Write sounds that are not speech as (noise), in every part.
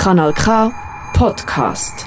Kanal K Podcast.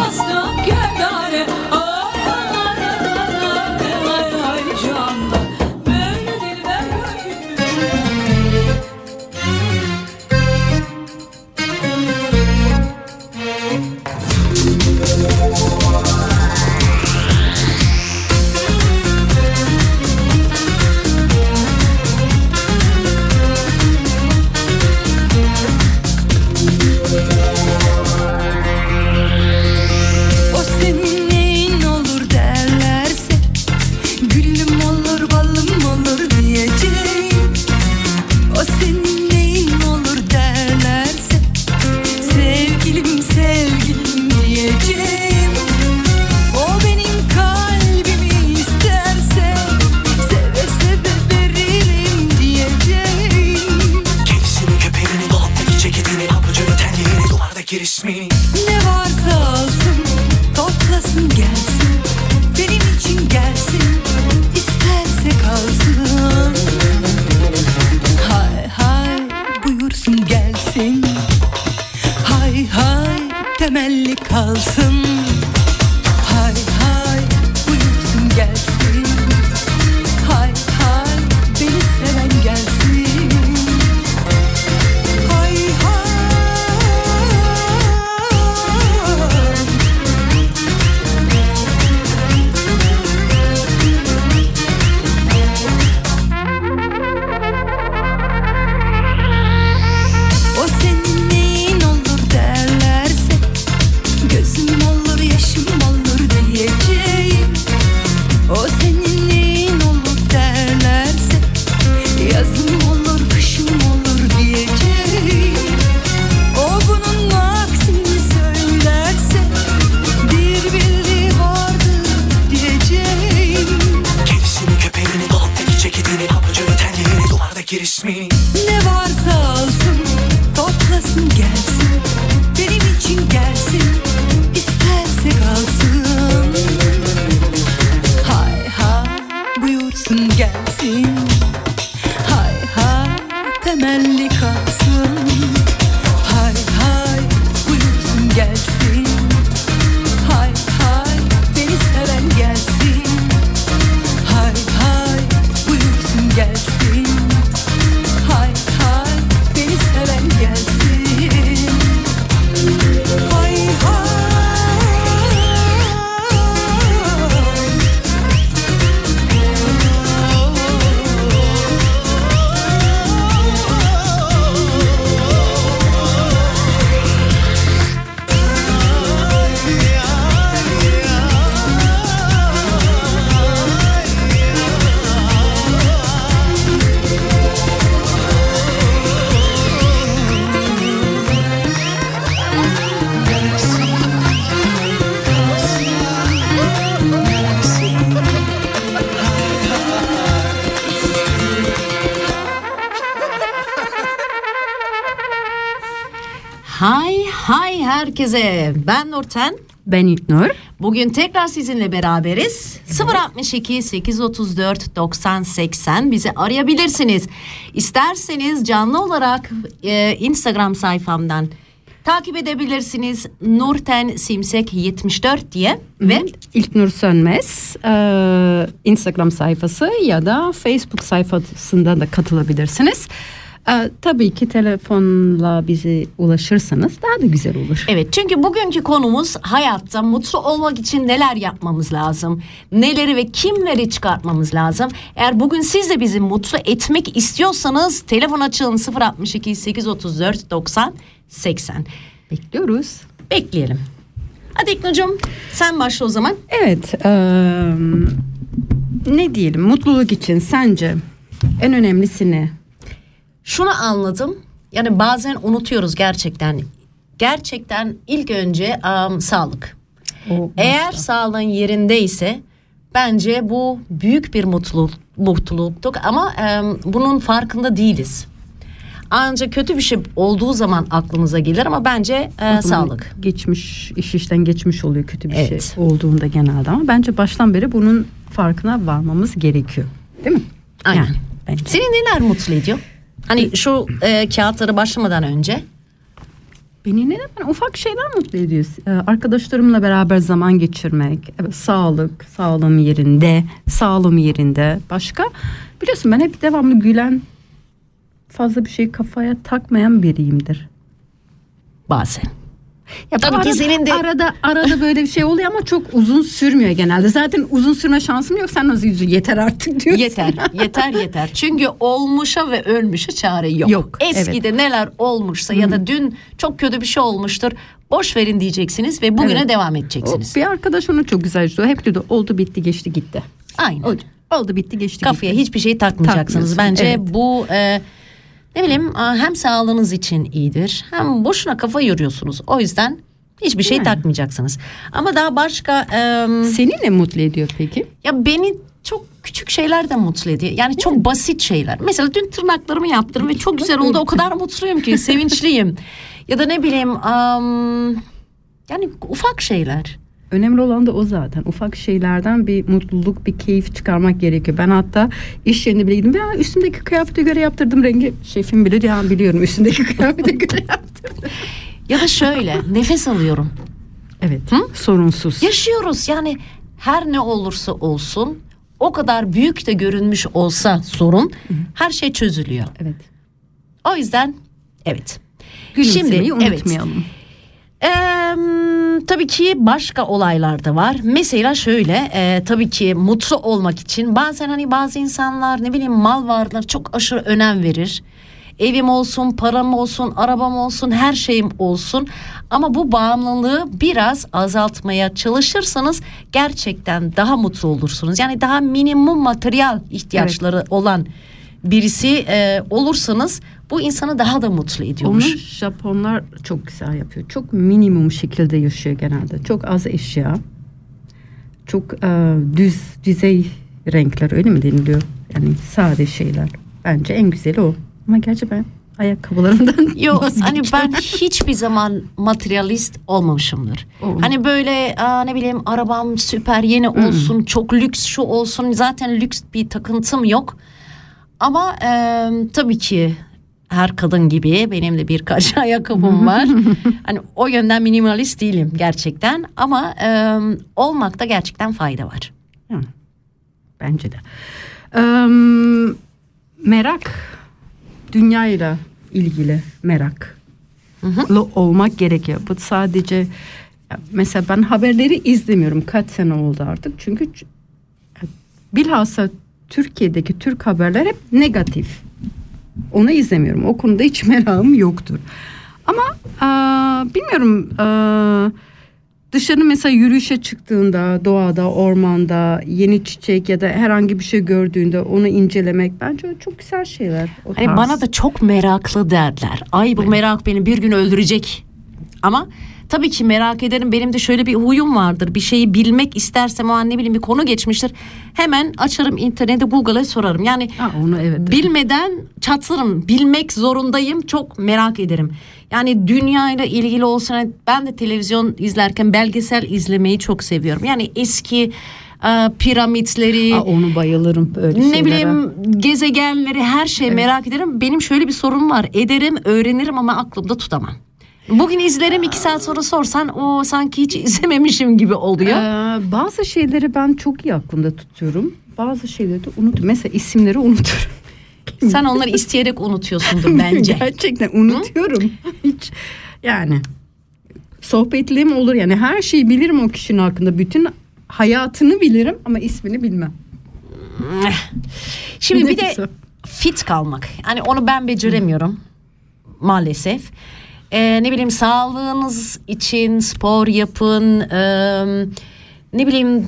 herkese. Ben Nurten. Ben İlknur. Bugün tekrar sizinle beraberiz. 062 834 90 80 bizi arayabilirsiniz. İsterseniz canlı olarak e, Instagram sayfamdan takip edebilirsiniz. Nurten Simsek 74 diye ve İlknur Sönmez e, Instagram sayfası ya da Facebook sayfasından da katılabilirsiniz. E, tabii ki telefonla bize ulaşırsanız daha da güzel olur. Evet çünkü bugünkü konumuz hayatta mutlu olmak için neler yapmamız lazım? Neleri ve kimleri çıkartmamız lazım? Eğer bugün siz de bizi mutlu etmek istiyorsanız telefon açın 062 834 90 80. Bekliyoruz. Bekleyelim. Hadi İknur'cum sen başla o zaman. Evet. e, ne diyelim mutluluk için sence en önemlisi ne? Şunu anladım. Yani bazen unutuyoruz gerçekten. gerçekten ilk önce am, sağlık. O Eğer sağlığın yerindeyse bence bu büyük bir mutluluk mutluluktuk ama em, bunun farkında değiliz. Ancak kötü bir şey olduğu zaman aklımıza gelir ama bence e, sağlık. Geçmiş, iş işten geçmiş oluyor kötü bir Evet. şey olduğunda genelde ama bence baştan beri bunun farkına varmamız gerekiyor. Değil mi? Aynen. Yani bence. Seni neler mutlu ediyor? Hani şu e, kağıtları başlamadan önce. Beni neden ben ufak şeyler mutlu ediyor. Ee, arkadaşlarımla beraber zaman geçirmek, evet, sağlık, sağlığım yerinde, sağlığım yerinde. Başka biliyorsun ben hep devamlı gülen, fazla bir şey kafaya takmayan biriyimdir. Bazen. Ya Tabii bu ki senin de- arada arada böyle bir şey oluyor ama çok uzun sürmüyor genelde. Zaten uzun sürme şansım yok. Sen nasıl yüzü yeter artık diyorsun. Yeter, (laughs) yeter, yeter. Çünkü olmuşa ve ölmüşe çare yok. Yok, Eskide neler olmuşsa ya da dün çok kötü bir şey olmuştur. Boş verin diyeceksiniz ve bugüne Evet. devam edeceksiniz. bir arkadaş onu çok güzel söylüyor. Hep diyordu oldu bitti geçti gitti. Aynen. Oldu, oldu bitti geçti Kafaya gitti. hiçbir şey takmayacaksınız. Bence evet. bu e, ne bileyim hem sağlığınız için iyidir hem boşuna kafa yoruyorsunuz. O yüzden hiçbir şey Yani. takmayacaksınız. Ama daha başka e, Seni ne mutlu ediyor peki? ya beni çok küçük şeyler de mutlu ediyor. Yani çok basit şeyler. Mesela dün tırnaklarımı yaptım ve çok güzel oldu. O kadar mutluyum ki, (laughs) sevinçliyim. Ya da ne bileyim am, yani ufak şeyler. Önemli olan da o zaten. Ufak şeylerden bir mutluluk, bir keyif çıkarmak gerekiyor. Ben hatta iş yerine bile gittim. Ya üstümdeki kıyafete göre yaptırdım rengi. Şefim bile "Ha, biliyorum üstümdeki (laughs) kıyafete göre yaptırdım. Ya da şöyle nefes alıyorum. Evet. Sorunsuz. Yaşıyoruz yani her ne olursa olsun o kadar büyük de görünmüş olsa sorun her şey çözülüyor. Evet. O yüzden evet. Gülümsemeyi Şimdi, evet. Eee, tabii ki başka olaylar da var. Mesela şöyle e, tabii ki mutlu olmak için bazen hani bazı insanlar ne bileyim mal varlığına çok aşırı önem verir. Evim olsun, param olsun, arabam olsun, her şeyim olsun. Ama bu bağımlılığı biraz azaltmaya çalışırsanız gerçekten daha mutlu olursunuz. Yani daha minimum materyal ihtiyaçları olan birisi e, olursanız bu insanı daha da mutlu Onu ediyormuş. Japonlar çok güzel yapıyor. Çok minimum şekilde yaşıyor genelde. Çok az eşya. Çok e, düz, düzey renkler öyle mi deniliyor? Yani sade şeyler. Bence en güzeli o. Ama gerçi ben ayakkabılarımdan (laughs) Yok (laughs) hani ben hiçbir zaman materyalist olmamışımdır. Oo. Hani böyle aa, ne bileyim arabam süper yeni olsun çok lüks şu olsun zaten lüks bir takıntım yok. Ama e, tabii ki her kadın gibi benim de birkaç (laughs) ayakkabım var. (laughs) hani o yönden minimalist değilim gerçekten ama e, olmakta gerçekten fayda var. Bence de. Eee, merak dünyayla ilgili merak olmak gerekiyor. Bu sadece mesela ben haberleri izlemiyorum. Kaç sene oldu artık. Çünkü bilhassa Türkiye'deki Türk haberler hep negatif. Onu izlemiyorum. O konuda hiç (laughs) merakım yoktur. Ama aa, bilmiyorum aa, dışarı mesela yürüyüşe çıktığında doğada, ormanda yeni çiçek ya da herhangi bir şey gördüğünde onu incelemek bence çok güzel şeyler. O Hani tarz. bana da çok meraklı derler. Ay bu merak beni bir gün öldürecek. Ama tabii ki merak ederim. Benim de şöyle bir huyum vardır. Bir şeyi bilmek istersem o an ne bileyim bir konu geçmiştir. Hemen açarım internete Google'a sorarım. Yani Ha, onu evet. bilmeden çatlarım. Bilmek zorundayım. Çok merak ederim. Yani dünyayla ilgili olsun. Ben de televizyon izlerken belgesel izlemeyi çok seviyorum. Yani eski e, piramitleri, Aa, onu bayılırım böyle ne şeylere. bileyim gezegenleri her şeyi merak ederim. Benim şöyle bir sorun var. Ederim, öğrenirim ama aklımda tutamam. Bugün izlerim iki saat sonra sorsan o sanki hiç izlememişim gibi oluyor. Ee, bazı şeyleri ben çok iyi aklımda tutuyorum. Bazı şeyleri de unutuyorum. Mesela isimleri unuturum. (laughs) Sen onları isteyerek unutuyorsundur (laughs) bence. Gerçekten unutuyorum. Hiç yani sohbetliğim olur yani her şeyi bilirim o kişinin hakkında. Bütün hayatını bilirim ama ismini bilmem. Şimdi bir de fit kalmak. Hani onu ben beceremiyorum maalesef. Ee, ne bileyim sağlığınız için spor yapın. Ee, ne bileyim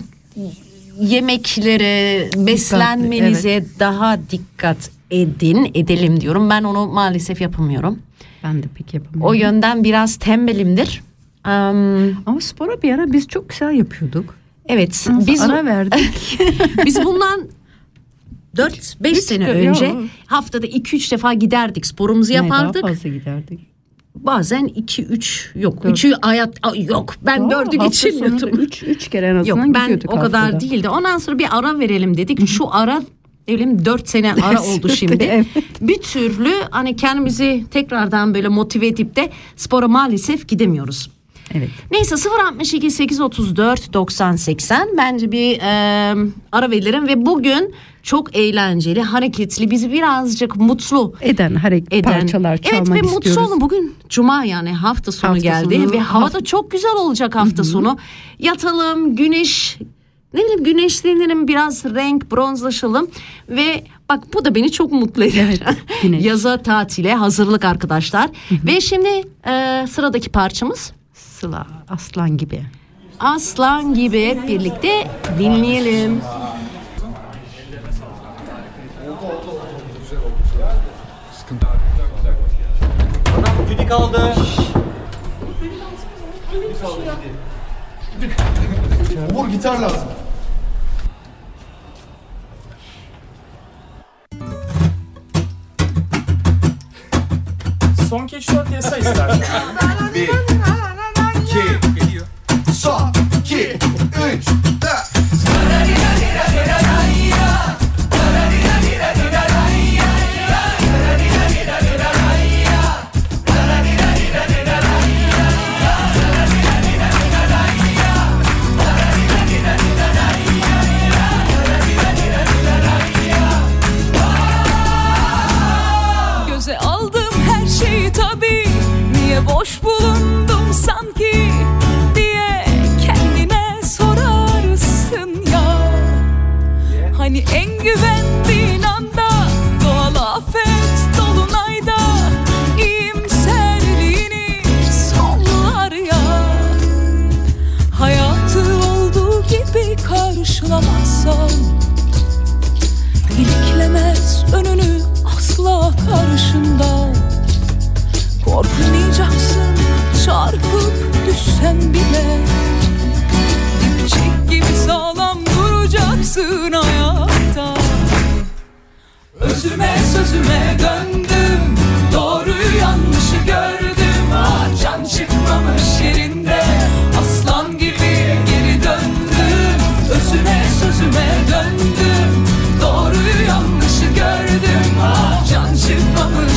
yemeklere, beslenmenize daha dikkat edin, edelim diyorum. Ben onu maalesef yapamıyorum. Ben de pek yapamıyorum. O yönden biraz tembelimdir. Am, Ama spora bir ara biz çok güzel yapıyorduk. evet, Biz biz ara verdik. (laughs) biz bundan 4-5 Hiç sene önce ya. haftada 2-3 defa giderdik, sporumuzu Ne, daha yapardık. fazla giderdik. Bazen 2-3 yok. Dört. 3'ü hayat yok. Ben 4'ü geçirmiyordum. 3 3 kere en Yok azından ben gidiyorduk o kadar haftada. değildi. Ondan sonra bir ara verelim dedik. Şu ara diyelim 4 sene (laughs) ara oldu şimdi. evet. Bir türlü hani kendimizi tekrardan böyle motive edip de spora maalesef gidemiyoruz. Evet. Neyse 062 834 90 80 bence bir e, ara verelim ve bugün çok eğlenceli, hareketli, bizi birazcık mutlu Eden hareket eden. parçalar çalmak evet ve mutlu istiyoruz. olun bugün cuma yani hafta sonu Hafta geldi sonu, ve hava da çok güzel olacak hafta sonu. Yatalım güneş ne bileyim güneşlenelim biraz renk bronzlaşalım ve bak bu da beni çok mutlu eder. Evet, güneş. (laughs) Yaza tatile hazırlık arkadaşlar ve şimdi e, sıradaki parçamız Sıla aslan gibi. Aslan gibi hep birlikte dinleyelim. Güdük aldı. Umur gitar lazım. Son 4 yasa istersen. Bir. Son, düşsen bile Dipçik gibi sağlam duracaksın hayatta Özüme sözüme döndüm. Doğruyu yanlışı gördüm. Ah, Can çıkmamış yerinde. Aslan gibi geri döndüm. Özüme sözüme döndüm. Doğruyu yanlışı gördüm. Ah, Can çıkmamış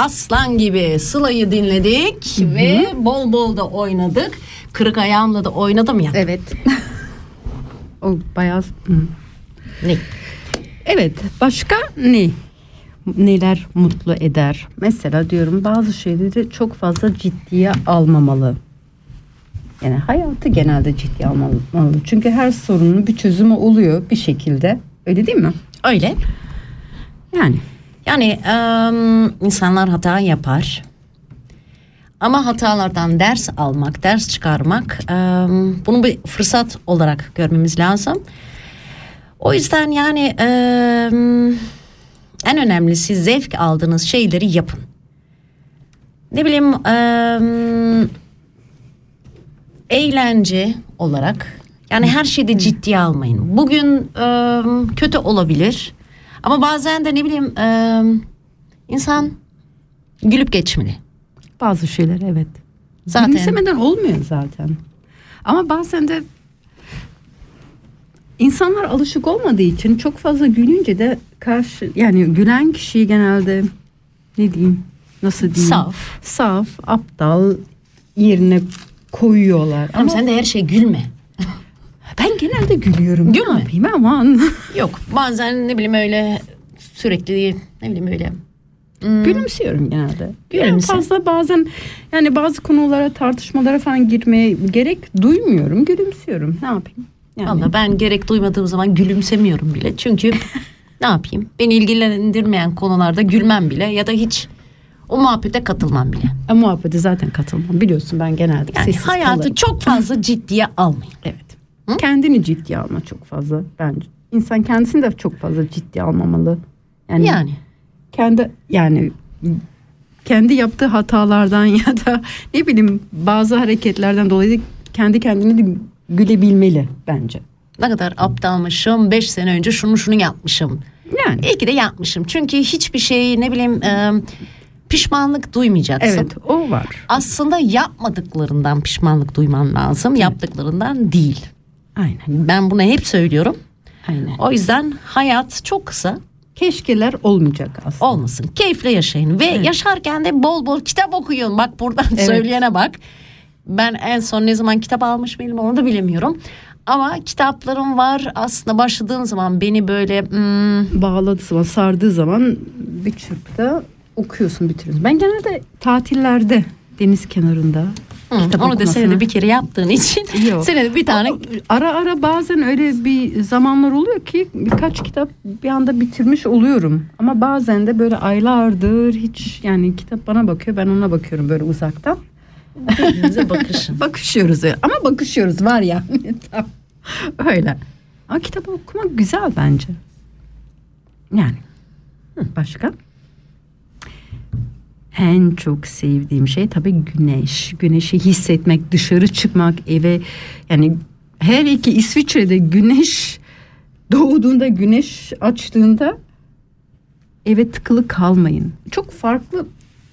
Aslan gibi Sıla'yı dinledik ve bol bol da oynadık. Kırık ayağımla da oynadım ya. Evet. (laughs) o bayağı... Hı. Ne? Evet başka ne? Neler mutlu eder? Mesela diyorum bazı şeyleri çok fazla ciddiye almamalı. Yani hayatı genelde ciddiye almalı. Çünkü her sorunun bir çözümü oluyor bir şekilde. Öyle değil mi? Öyle. Yani Yani em, insanlar hata yapar. Ama hatalardan ders almak, ders çıkarmak em, bunu bir fırsat olarak görmemiz lazım. O yüzden yani em, en önemlisi zevk aldığınız şeyleri yapın. Ne bileyim em, eğlence olarak yani her şeyde ciddiye almayın. Bugün em, kötü olabilir ama bazen de ne bileyim em, insan gülüp geçmeli. bazı şeyler evet. Zaten Gülümsemeden olmuyor zaten. Ama bazen de insanlar alışık olmadığı için çok fazla gülünce de karşı yani gülen kişiyi genelde ne diyeyim nasıl diyeyim Saf. saf aptal yerine koyuyorlar. ama sen de her şey gülme. Ben genelde gülüyorum. Gülme. Ne yapayım aman. (laughs) Yok bazen ne bileyim öyle sürekli ne bileyim öyle Gülümsüyorum genelde. Gülümse. Yani fazla bazen yani bazı konulara tartışmalara falan girmeye gerek duymuyorum. Gülümsüyorum. Ne yapayım? Yani. Valla ben gerek duymadığım zaman gülümsemiyorum bile. Çünkü (laughs) ne yapayım? Beni ilgilendirmeyen konularda gülmem bile ya da hiç o muhabbete katılmam bile. E, muhabbete zaten katılmam. Biliyorsun ben genelde Yani hayatı kalırım. çok fazla ciddiye almayın. Evet. Kendini ciddiye alma çok fazla bence. İnsan kendisini de çok fazla ciddiye almamalı. Yani, Yani kendi yani kendi yaptığı hatalardan (laughs) ya da ne bileyim bazı hareketlerden dolayı kendi kendini gülebilmeli bence. ne kadar aptalmışım. Beş sene önce şunu şunu yapmışım. Yani İyi ki de yapmışım. Çünkü hiçbir şey ne bileyim e, pişmanlık duymayacaksın. evet o var. Aslında yapmadıklarından pişmanlık duyman lazım. Yaptıklarından değil. Aynen. Ben bunu hep söylüyorum. Aynen. O yüzden hayat çok kısa. Keşkeler olmayacak aslında. olmasın. Keyifle yaşayın ve yaşarken de bol bol kitap okuyun. Bak buradan Evet. söyleyene bak. Ben en son ne zaman kitap almış mıydım onu da bilemiyorum. Ama kitaplarım var. Aslında başladığım zaman beni böyle hmm, Bağladığı zaman sardığı zaman bir çırpıda okuyorsun bitiriyorsun. Ben genelde tatillerde deniz kenarında kitap onu da okumasını- senede bir kere yaptığın için (laughs) Yok. senede bir tane ara ara bazen öyle bir zamanlar oluyor ki birkaç kitap bir anda bitirmiş oluyorum. Ama bazen de böyle aylardır hiç yani kitap bana bakıyor ben ona bakıyorum böyle uzaktan. birbirinize (laughs) bakışın. Bakışıyoruz öyle. ama bakışıyoruz var ya. (laughs) Tam öyle. Ama kitap okumak güzel bence. Yani. Hı, Başka? En çok sevdiğim şey tabii güneş. Güneşi hissetmek, dışarı çıkmak, eve yani her iki İsviçre'de güneş doğduğunda, güneş açtığında eve tıkılı kalmayın. Çok farklı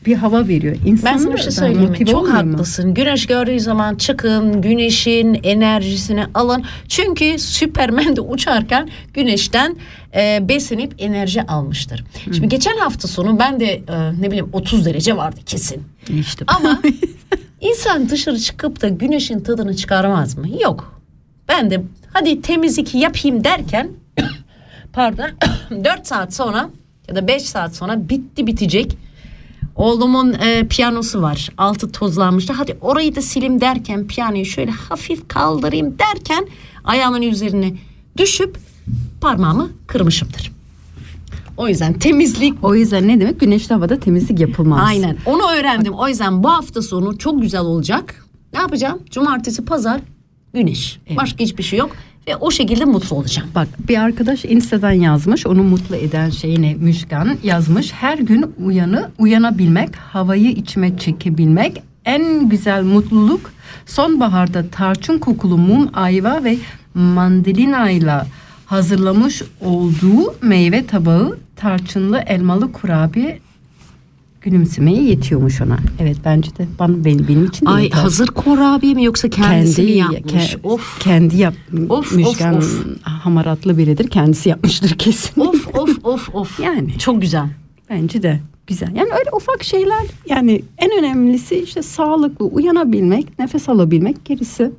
bir hava veriyor. Ben İnsanlar sana bir şey söyleyeyim mi? Çok olmuyor mu? haklısın. Güneş gördüğü zaman çıkın, güneşin enerjisini alın. Çünkü Süpermen de uçarken güneşten e, beslenip enerji almıştır. Şimdi geçen hafta sonu ben de e, ne bileyim 30 derece vardı kesin. İşte Ama (laughs) insan dışarı çıkıp da güneşin tadını çıkarmaz mı? Yok. Ben de hadi temizlik yapayım derken (coughs) pardon (coughs) 4 saat sonra ya da 5 saat sonra bitti bitecek. Oğlumun e, piyanosu var. Altı tozlanmıştı. Hadi orayı da silim derken piyanoyu şöyle hafif kaldırayım derken ayağımın üzerine düşüp parmağımı kırmışımdır. O yüzden temizlik O yüzden ne demek güneşli havada temizlik yapılmaz. Aynen onu öğrendim. O yüzden bu hafta sonu çok güzel olacak. Ne yapacağım? Cumartesi, pazar, güneş. Başka hiçbir şey yok. Ve o şekilde mutlu olacağım. Bak bir arkadaş Insta'dan yazmış onu mutlu eden şey Müşkan yazmış her gün uyanı uyanabilmek havayı içime çekebilmek en güzel mutluluk sonbaharda tarçın kokulu mum ayva ve mandalinayla hazırlamış olduğu meyve tabağı tarçınlı elmalı kurabiye gülümsemeye yetiyormuş ona. Evet bence de bana benim, benim için de Ay yeter. hazır kurabiye mi yoksa kendisi mi kendi yapmış? ke- of. kendi yap Of, Müjgan of, hamaratlı biridir kendisi yapmıştır kesin. Of of of of. (laughs) Yani. Çok güzel. Bence de güzel. Yani öyle ufak şeyler yani en önemlisi işte sağlıklı uyanabilmek, nefes alabilmek gerisi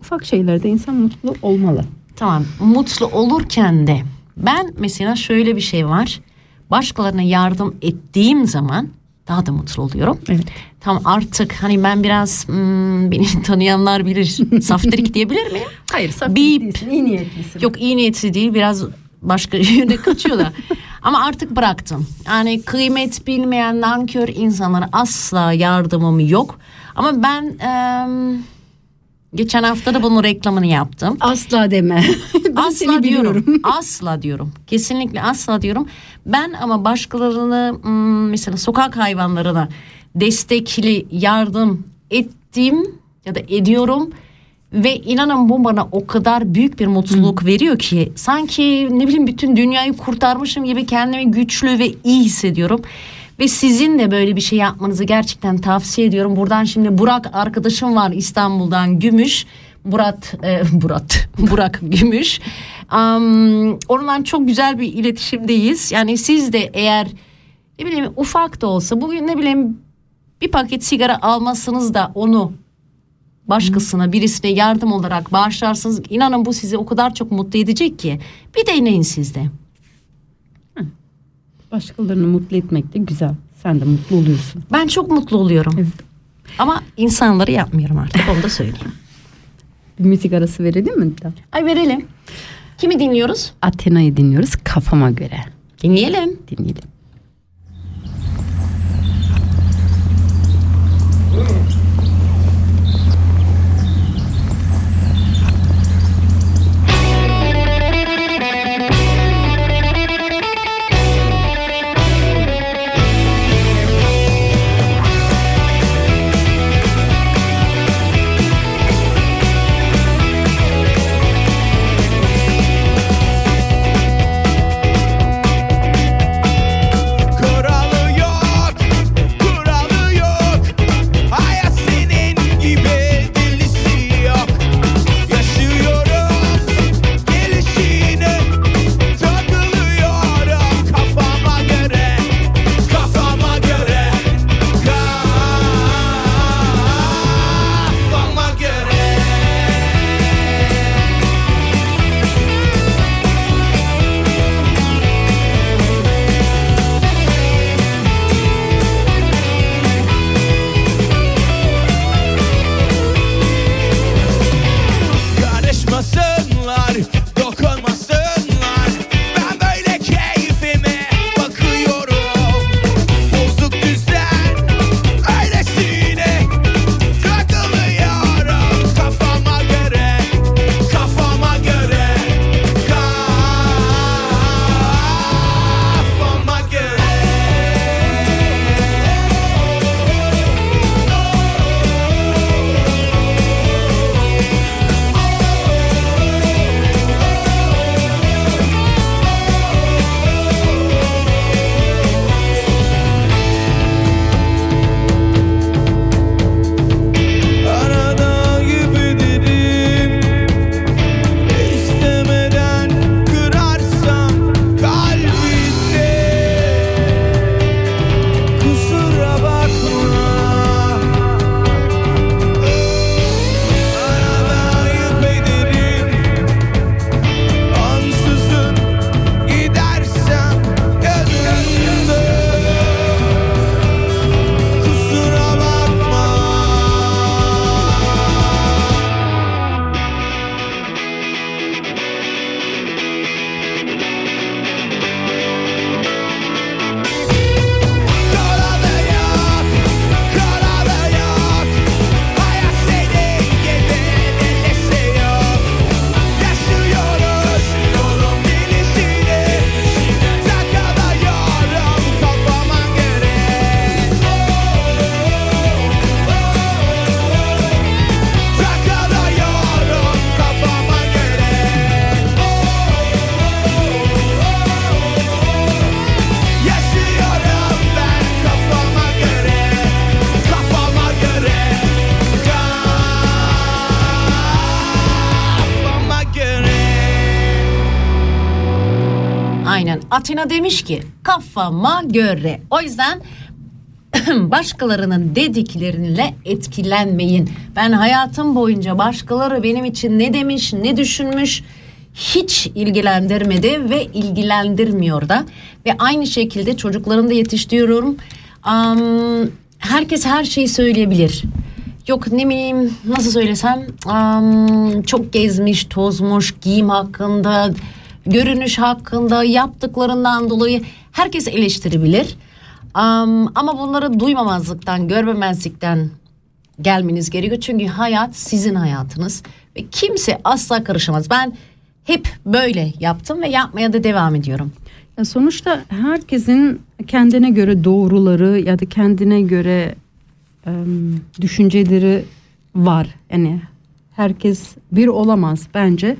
ufak şeylerde insan mutlu olmalı. Tamam mutlu olurken de ben mesela şöyle bir şey var. Başkalarına yardım ettiğim zaman daha da mutlu oluyorum. Evet. Tam artık hani ben biraz hmm, beni (laughs) tanıyanlar bilir. Saftirik diyebilir miyim? Hayır, saf Bip. değilsin, iyi niyetlisin. Yok iyi niyetli değil biraz başka (laughs) yöne kaçıyor da. Ama artık bıraktım. Yani kıymet bilmeyen nankör insanlara asla yardımım yok. Ama ben em, geçen hafta da bunun reklamını yaptım. Asla deme. (laughs) Ben asla seni diyorum. biliyorum. (laughs) asla diyorum. Kesinlikle asla diyorum. Ben ama başkalarını hmm, mesela sokak hayvanlarına destekli yardım ettim ya da ediyorum ve inanın bu bana o kadar büyük bir mutluluk veriyor ki sanki ne bileyim bütün dünyayı kurtarmışım gibi kendimi güçlü ve iyi hissediyorum. Ve sizin de böyle bir şey yapmanızı gerçekten tavsiye ediyorum. Buradan şimdi Burak arkadaşım var İstanbul'dan Gümüş. Murat, e, (laughs) Murat, Burak Gümüş. Am, onunla çok güzel bir iletişimdeyiz. Yani siz de eğer ne bileyim ufak da olsa bugün ne bileyim bir paket sigara almasınız da onu başkasına birisine yardım olarak bağışlarsınız. İnanın bu sizi o kadar çok mutlu edecek ki. Bir deneyin siz de. Başkalarını mutlu etmek de güzel. Sen de mutlu oluyorsun. Ben çok mutlu oluyorum. Evet. Ama insanları yapmıyorum artık onu da söyleyeyim. (laughs) Bir müzik arası verelim mi? Ay verelim. Kimi dinliyoruz? Athena'yı dinliyoruz kafama göre. Dinleyelim. Dinleyelim. Atina demiş ki kafama göre. O yüzden (clears throat) başkalarının dedikleriyle etkilenmeyin. Ben hayatım boyunca başkaları benim için ne demiş, ne düşünmüş hiç ilgilendirmedi ve ilgilendirmiyor da. Ve aynı şekilde çocuklarımı da yetiştiriyorum. Am, herkes her şeyi söyleyebilir. Yok ne bileyim nasıl söylesem am, çok gezmiş, tozmuş, giyim hakkında, görünüş hakkında, yaptıklarından dolayı herkes eleştirebilir. Am, ama bunları duymamazlıktan, görmemezlikten gelmeniz gerekiyor. Çünkü hayat sizin hayatınız ve kimse asla karışamaz. Ben hep böyle yaptım ve yapmaya da devam ediyorum. Ya sonuçta herkesin kendine göre doğruları ya da kendine göre em, düşünceleri var. Yani herkes bir olamaz bence.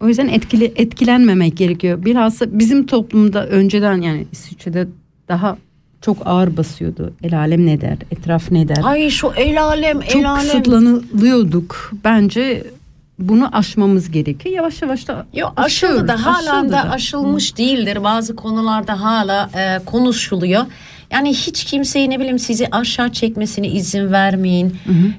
O yüzden etkili etkilenmemek gerekiyor. Bilhassa bizim toplumda önceden yani İsviçre'de daha çok ağır basıyordu. El alem ne der, etraf ne der. Ay şu el alem, çok el alem. kısıtlanıyorduk. Bence bunu aşmamız gerekiyor. Yavaş yavaş da Yo, aşıldı da hala da aşılmış değildir. Bazı konularda hala e, konuşuluyor. Yani hiç kimseyi ne bileyim sizi aşağı çekmesine izin vermeyin.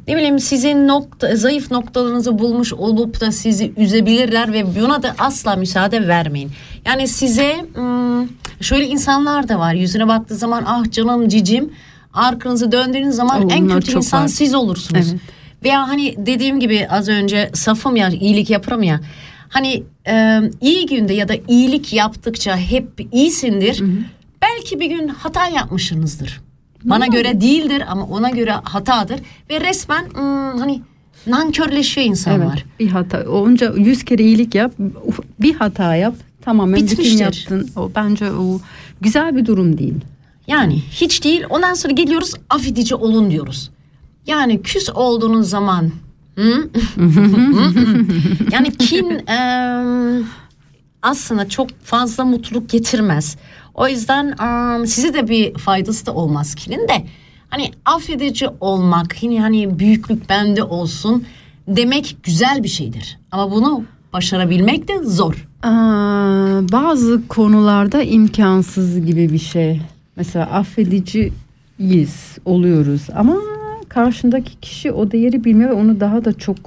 Ne bileyim sizin nokta, zayıf noktalarınızı bulmuş olup da sizi üzebilirler ve buna da asla müsaade vermeyin. Yani size şöyle insanlar da var. Yüzüne baktığı zaman ah canım cicim arkanızı döndüğünüz zaman Oo, en kötü insan var. siz olursunuz. Evet. Veya hani dediğim gibi az önce safım ya iyilik yaparım ya. Hani e, iyi günde ya da iyilik yaptıkça hep iyisindir. Belki bir gün hata yapmışsınızdır. Bana göre değildir ama ona göre hatadır. Ve resmen hmm, hani nankörleşiyor insanlar. Evet, bir hata. Onca yüz kere iyilik yap, bir hata yap, tamamen bütün Bitmiştir. yaptın. O bence o güzel bir durum değil. Yani hiç değil. Ondan sonra geliyoruz affedici olun diyoruz. Yani küs olduğunuz zaman (laughs) yani kin em, aslında çok fazla mutluluk getirmez. O yüzden em, size de bir faydası da olmaz kinin de. Hani affedici olmak, yine hani büyüklük bende olsun demek güzel bir şeydir. Ama bunu başarabilmek de zor. Aa, bazı konularda imkansız gibi bir şey. Mesela affediciyiz, oluyoruz ama karşındaki kişi o değeri bilmiyor ve onu daha da çok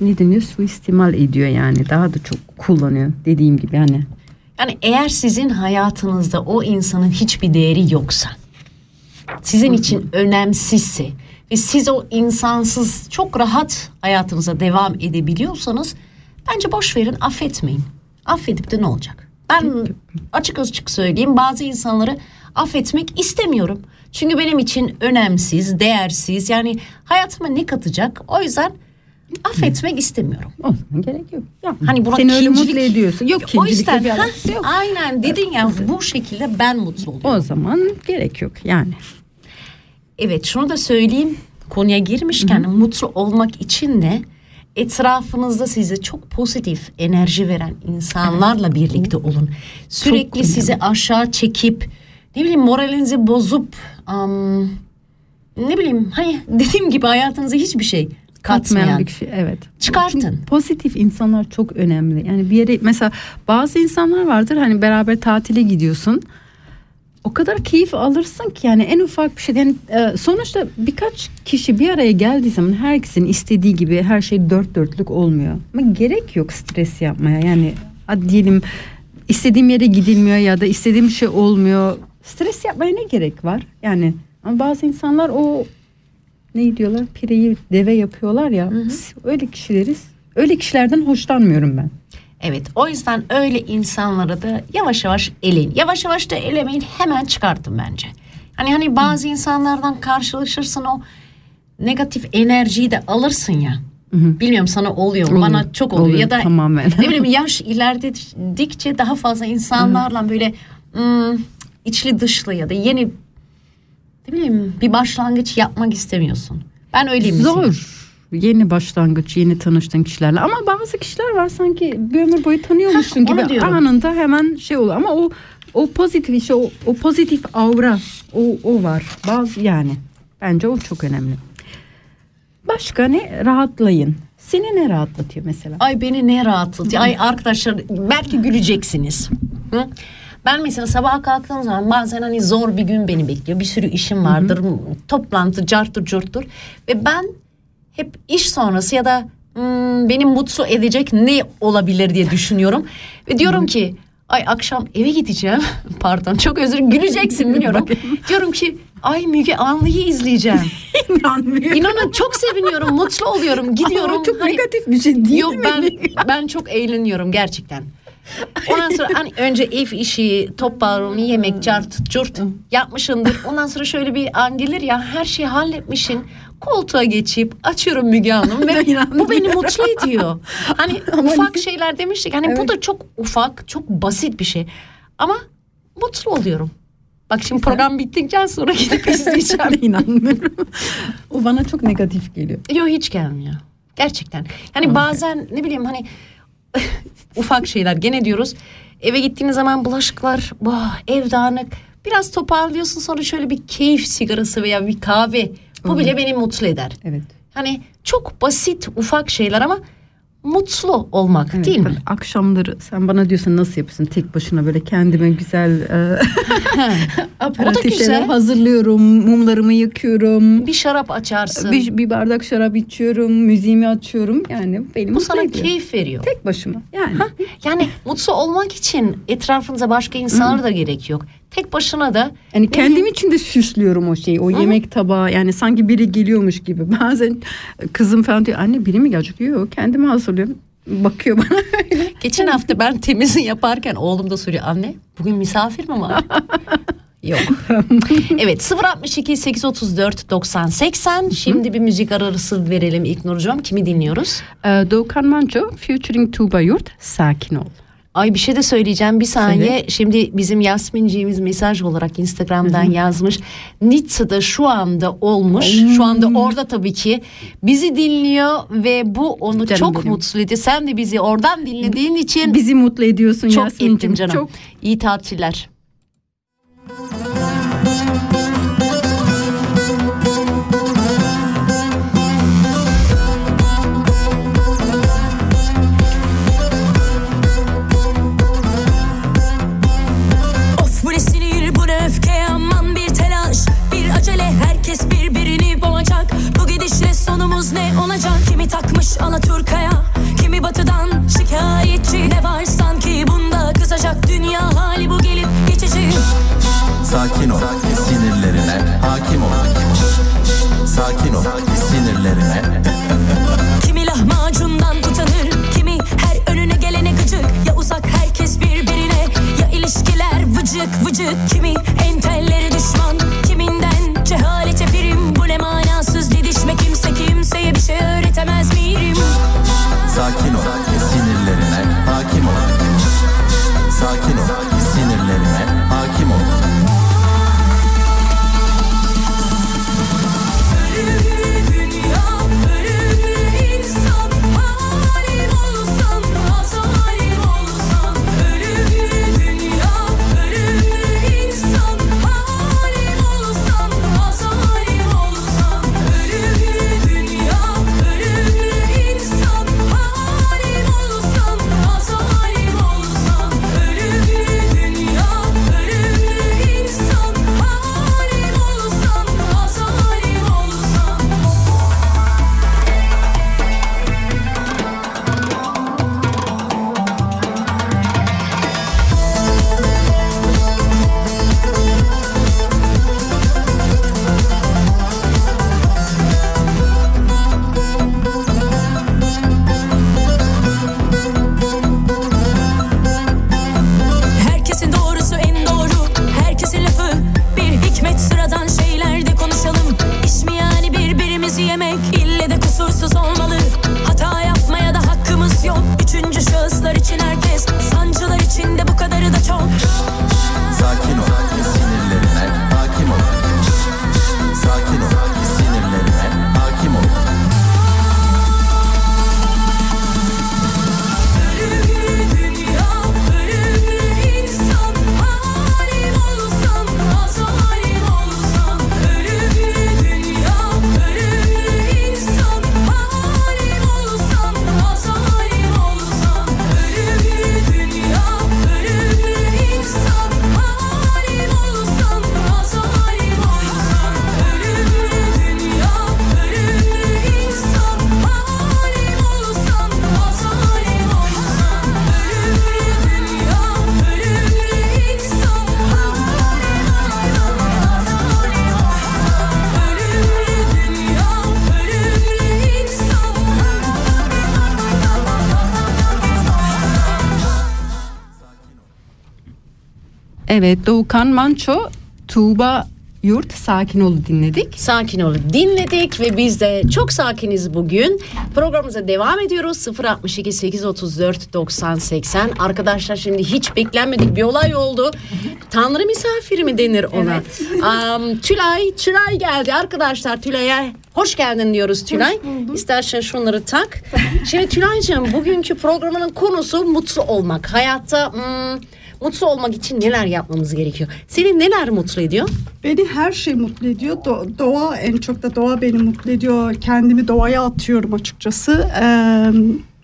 ne deniyor suistimal ediyor yani daha da çok kullanıyor dediğim gibi hani Yani eğer sizin hayatınızda o insanın hiçbir değeri yoksa, sizin için önemsizse ve siz o insansız çok rahat hayatınıza devam edebiliyorsanız bence boş verin affetmeyin. Affedip de ne olacak? Ben açık açık söyleyeyim bazı insanları affetmek istemiyorum. Çünkü benim için önemsiz, değersiz yani hayatıma ne katacak? O yüzden affetmek istemiyorum. o zaman gerek yok. Ya, Hani buna Seni öyle mutlu ediyorsun. Yok o yüzden bir ha, yok. aynen dedin ya bu şekilde ben mutlu oluyorum. O zaman gerek yok yani. Evet şunu da söyleyeyim konuya girmişken mutlu olmak için de etrafınızda size çok pozitif enerji veren insanlarla birlikte olun. Sürekli sizi aşağı çekip ne bileyim moralinizi bozup am, ne bileyim hani (laughs) dediğim gibi hayatınıza hiçbir şey katmayan. Bir şey evet. Çıkartın. Çünkü pozitif insanlar çok önemli. Yani bir yere mesela bazı insanlar vardır hani beraber tatile gidiyorsun. O kadar keyif alırsın ki yani en ufak bir şey yani e, sonuçta birkaç kişi bir araya geldiği zaman herkesin istediği gibi her şey dört dörtlük olmuyor. Ama gerek yok stres yapmaya yani diyelim istediğim yere gidilmiyor ya da istediğim şey olmuyor. Stres yapmaya ne gerek var? Yani ama bazı insanlar o ne diyorlar pireyi deve yapıyorlar ya öyle kişileriz. Öyle kişilerden hoşlanmıyorum ben. Evet o yüzden öyle insanları da yavaş yavaş eleyin. Yavaş yavaş da elemeyin hemen çıkartın bence. Hani hani bazı insanlardan karşılaşırsın o negatif enerjiyi de alırsın ya. Bilmiyorum sana oluyor? Oluyor, Bana çok oluyor. oluyor, ya da tamamen. ne bileyim (laughs) yaş ilerledikçe daha fazla insanlarla böyle hmm, içli dışlı ya da yeni ne bileyim bir başlangıç yapmak istemiyorsun. Ben öyleyim mesela. Zor. Yeni başlangıç, yeni tanıştığın kişilerle ama bazı kişiler var sanki bir ömür boyu tanıyormuşsun Heh, gibi diyorum. anında hemen şey oluyor ama o o pozitif işte o, o pozitif aura o o var. Bazı yani bence o çok önemli. Başka ne? Rahatlayın. Seni ne rahatlatıyor mesela? Ay beni ne rahatlatıyor. Ay arkadaşlar belki güleceksiniz. Hı? Ben mesela sabah kalktığım zaman bazen hani zor bir gün beni bekliyor. Bir sürü işim vardır. Toplantı, carttır, curttur. Ve ben hep iş sonrası ya da hmm, beni mutlu edecek ne olabilir diye düşünüyorum. Ve diyorum ki ay akşam eve gideceğim. (laughs) Pardon çok özür güleceksin biliyorum. (laughs) diyorum ki ay Müge Anlı'yı izleyeceğim. (laughs) İnanmıyorum. İnanın çok seviniyorum, mutlu oluyorum, gidiyorum. Ama çok Hani- negatif bir şey değil Yok mi? ben ben çok eğleniyorum gerçekten. Ondan sonra hani önce ev işi, toparlanma, yemek, cart, curt yapmışındır. Ondan sonra şöyle bir an gelir ya her şeyi halletmişsin. Koltuğa geçip açıyorum Müge Hanım ve (laughs) bu beni mutlu ediyor. Hani (laughs) ufak şeyler demiştik. Hani bu da çok ufak, çok basit bir şey. Ama mutlu oluyorum. Bak şimdi program bittikten sonra gidip (laughs) izleyeceğim. İnanmıyorum. o bana çok negatif geliyor. Yok hiç gelmiyor. Gerçekten. Yani bazen ne bileyim hani (laughs) ufak şeyler gene diyoruz. Eve gittiğiniz zaman bulaşıklar, vah, ev dağınık. Biraz toparlıyorsun sonra şöyle bir keyif sigarası veya bir kahve. Bu bile beni mutlu eder. Evet. Hani çok basit ufak şeyler ama mutlu olmak Evet, değil mi? Akşamları sen bana diyorsun nasıl yapıyorsun tek başına böyle kendime güzel e, (laughs) aperatif güzel. şeyler hazırlıyorum, mumlarımı yakıyorum. Bir şarap açarsın. Bir, bir bardak şarap içiyorum, müziğimi açıyorum. Yani benim Bu sana ediyor. keyif veriyor. Tek başıma. Yani Yani mutlu olmak için etrafınıza başka insanlar da gerek yok. Tek başına da yani kendim için de süslüyorum o şeyi. O yemek tabağı yani sanki biri geliyormuş gibi. (laughs) Bazen kızım falan diyor anne biri mi gelecek? Yok kendime hazırlıyorum. Bakıyor bana (laughs) öyle. Geçen hafta ben temizliği yaparken oğlum da soruyor anne bugün misafir mi var? (laughs) Yok. evet 062 834 90 80 şimdi bir müzik arası verelim İlk Nurcuğum. Kimi dinliyoruz? Ee, Doğukan Manço featuring Tuğba Yurt Sakin ol. Ay bir şey de söyleyeceğim bir saniye. Şimdi bizim Yasminciğimiz mesaj olarak Instagram'dan yazmış. Nitza'da şu anda olmuş. Şu anda orada tabii ki. Bizi dinliyor ve bu onu Canım çok benim. mutlu ediyor. Sen de bizi oradan dinlediğin için Bizi mutlu ediyorsun çok Yasmin'cim. ettin canım. Çok İyi tatiller. Sonumuz ne olacak? Kimi takmış Alaturka'ya? Kimi batıdan şikayetçi? Ne var sanki bunda? Kızacak Dünya hali bu gelip geçici. Sakin ol, sinirlerine hakim ol. Sakin ol, sinirlerine. Kimi lahmacundan utanır Kimi her önüne gelene gıcık. Ya uzak herkes birbirine Ya ilişkiler vıcık vıcık. Kimi entelleri düşman Kiminden cehalete prim Bu ne manasız didişme kimse kimseye bir şey öğretemez miyim? Sakin ol, Evet Doğukan Manço, Tuğba Yurt Sakin Ol dinledik. Sakin olun dinledik ve biz de çok sakiniz bugün. Programımıza devam ediyoruz. 062 834 90 80. Arkadaşlar şimdi hiç beklenmedik bir olay oldu. Tanrı misafiri mi denir ona? (laughs) Am, Tülay, Tülay geldi arkadaşlar. Tülay'a hoş geldin diyoruz Tülay. İstersen şunları tak. Şimdi Tülay'cığım bugünkü programının konusu mutlu olmak. Hayatta hmm, mutlu olmak için neler yapmamız gerekiyor? Seni neler mutlu ediyor? Beni her şey mutlu ediyor. Do- doğa en çok da doğa beni mutlu ediyor. Kendimi doğaya atıyorum açıkçası. Ee,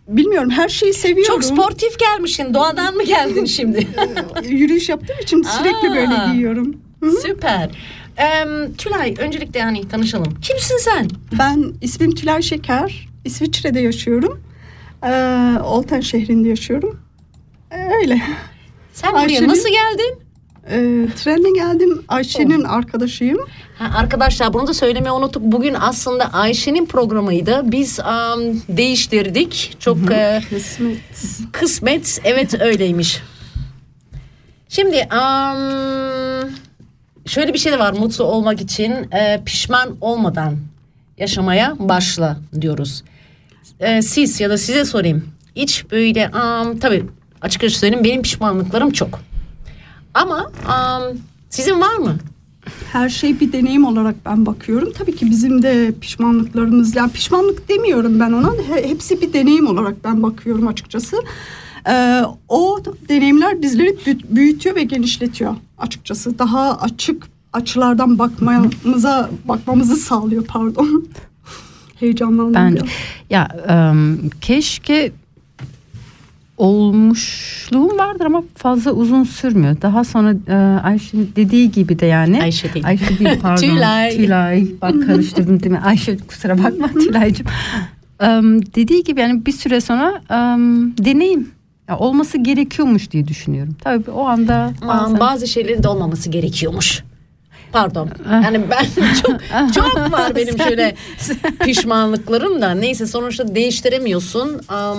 bilmiyorum her şeyi seviyorum. Çok sportif gelmişsin. Doğadan mı geldin şimdi? (laughs) Yürüyüş yaptığım için sürekli Aa. böyle giyiyorum. Süper. Ee, Tülay öncelikle yani tanışalım. Kimsin sen? Ben ismim Tülay Şeker. İsviçre'de yaşıyorum. Ee, Olten şehrinde yaşıyorum. Ee, öyle. Sen buraya Ayşe'nin- nasıl geldin? Ee, trenle geldim. Ayşe'nin arkadaşıyım. Ha, arkadaşlar bunu da söylemeyi unuttuk. Bugün aslında Ayşe'nin programıydı. Biz am, değiştirdik. Çok e, Kısmet. kısmet. Evet öyleymiş. Şimdi am, şöyle bir şey de var. Mutlu olmak için e, pişman olmadan yaşamaya başla diyoruz. E, siz ya da size sorayım. Hiç böyle am, tabii açıkça söyleyeyim benim pişmanlıklarım çok. Ama am, sizin var mı? Her şey bir deneyim olarak ben bakıyorum. Tabii ki bizim de pişmanlıklarımız, yani pişmanlık demiyorum ben ona. He- Hepsi bir deneyim olarak ben bakıyorum açıkçası. Ee, o deneyimler bizleri bü- büyütüyor ve genişletiyor açıkçası. Daha açık açılardan bakmamıza bakmamızı sağlıyor pardon. (laughs) Heyecanlandım Bence ya em, keşke olmuşluğum vardır ama fazla uzun sürmüyor. Daha sonra e, Ayşe'nin dediği gibi de yani. Ayşe değil. Ayşe değil (laughs) pardon. Tülay. Tülay. Bak karıştırdım değil mi? Ayşe kusura bakma (laughs) Tülay'cığım. Em, dediği gibi yani bir süre sonra em, deneyim. Ya olması gerekiyormuş diye düşünüyorum. Tabii o anda bazen- bazı şeylerin de olmaması gerekiyormuş. Pardon. Yani ben (laughs) çok çok var benim şöyle pişmanlıklarım da. Neyse sonuçta değiştiremiyorsun. Am,